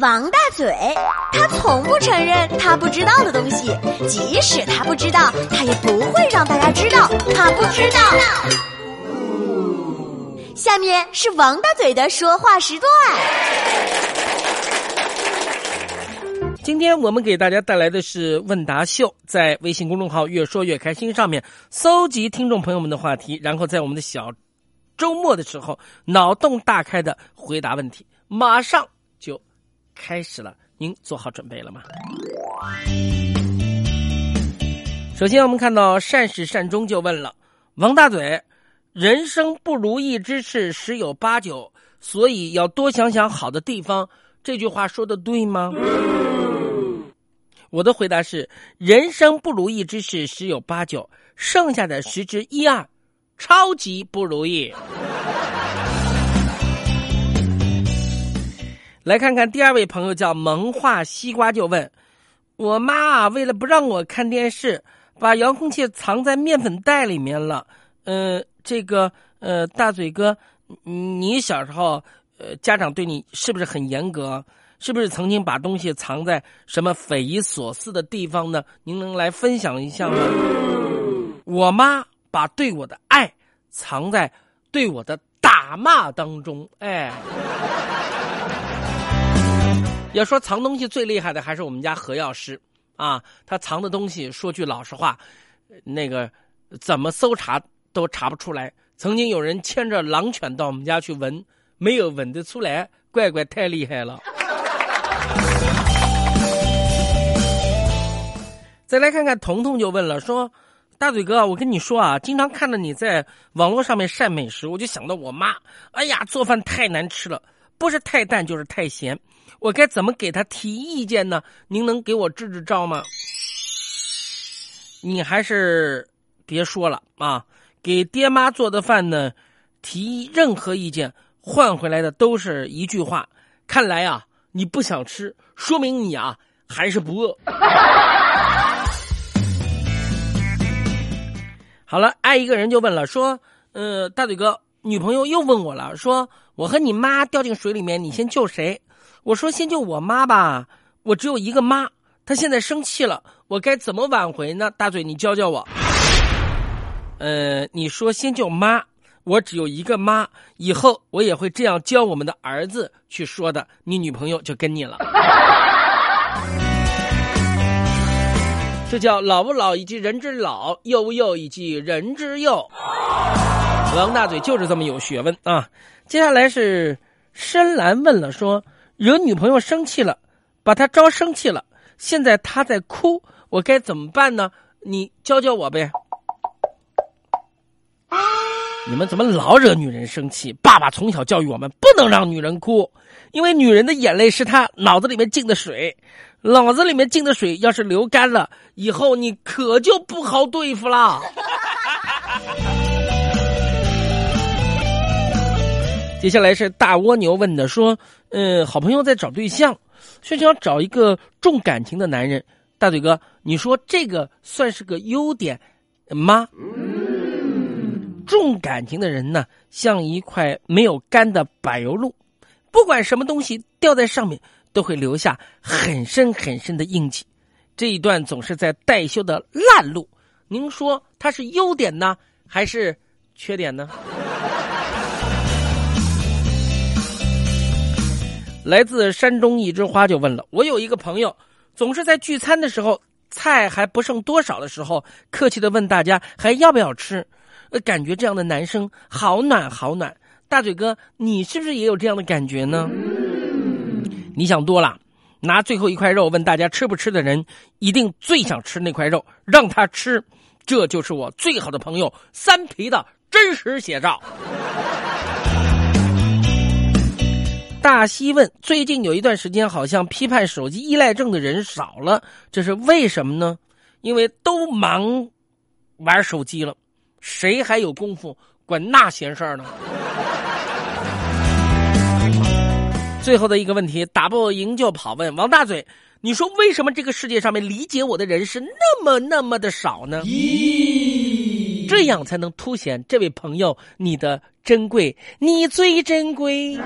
王大嘴，他从不承认他不知道的东西，即使他不知道，他也不会让大家知道他不知道。下面是王大嘴的说话时段。今天我们给大家带来的是问答秀，在微信公众号“越说越开心”上面搜集听众朋友们的话题，然后在我们的小周末的时候脑洞大开的回答问题，马上。开始了，您做好准备了吗？首先，我们看到善始善终就问了王大嘴：“人生不如意之事十有八九，所以要多想想好的地方。”这句话说的对吗？我的回答是：人生不如意之事十有八九，剩下的十之一二，超级不如意。来看看第二位朋友叫萌化西瓜，就问我妈啊，为了不让我看电视，把遥控器藏在面粉袋里面了。呃，这个呃，大嘴哥，你小时候呃，家长对你是不是很严格？是不是曾经把东西藏在什么匪夷所思的地方呢？您能来分享一下吗？我妈把对我的爱藏在对我的打骂当中，哎。要说藏东西最厉害的还是我们家何药师，啊，他藏的东西说句老实话，那个怎么搜查都查不出来。曾经有人牵着狼犬到我们家去闻，没有闻得出来，乖乖太厉害了。再来看看彤彤就问了，说大嘴哥，我跟你说啊，经常看到你在网络上面晒美食，我就想到我妈，哎呀，做饭太难吃了，不是太淡就是太咸。我该怎么给他提意见呢？您能给我支支招吗？你还是别说了啊！给爹妈做的饭呢，提任何意见换回来的都是一句话：看来啊，你不想吃，说明你啊还是不饿。好了，爱一个人就问了，说：“呃，大嘴哥，女朋友又问我了，说我和你妈掉进水里面，你先救谁？”我说先救我妈吧，我只有一个妈，她现在生气了，我该怎么挽回呢？大嘴，你教教我。呃，你说先救妈，我只有一个妈，以后我也会这样教我们的儿子去说的，你女朋友就跟你了。这叫老不老以及人之老，幼不幼以及人之幼。王大嘴就是这么有学问啊。接下来是深蓝问了说。惹女朋友生气了，把她招生气了，现在她在哭，我该怎么办呢？你教教我呗。你们怎么老惹女人生气？爸爸从小教育我们不能让女人哭，因为女人的眼泪是她脑子里面进的水，脑子里面进的水要是流干了，以后你可就不好对付了。接下来是大蜗牛问的，说：“呃，好朋友在找对象，是想找一个重感情的男人。大嘴哥，你说这个算是个优点吗？重感情的人呢，像一块没有干的柏油路，不管什么东西掉在上面，都会留下很深很深的印记。这一段总是在待修的烂路，您说它是优点呢，还是缺点呢？”来自山中一枝花就问了：“我有一个朋友，总是在聚餐的时候，菜还不剩多少的时候，客气的问大家还要不要吃，呃，感觉这样的男生好暖好暖。大嘴哥，你是不是也有这样的感觉呢？你想多了，拿最后一块肉问大家吃不吃的人，一定最想吃那块肉，让他吃，这就是我最好的朋友三皮的真实写照。”大西问：最近有一段时间，好像批判手机依赖症的人少了，这是为什么呢？因为都忙玩手机了，谁还有功夫管那闲事儿呢？最后的一个问题，打不赢就跑。问王大嘴，你说为什么这个世界上面理解我的人是那么那么的少呢？咦，这样才能凸显这位朋友你的珍贵，你最珍贵。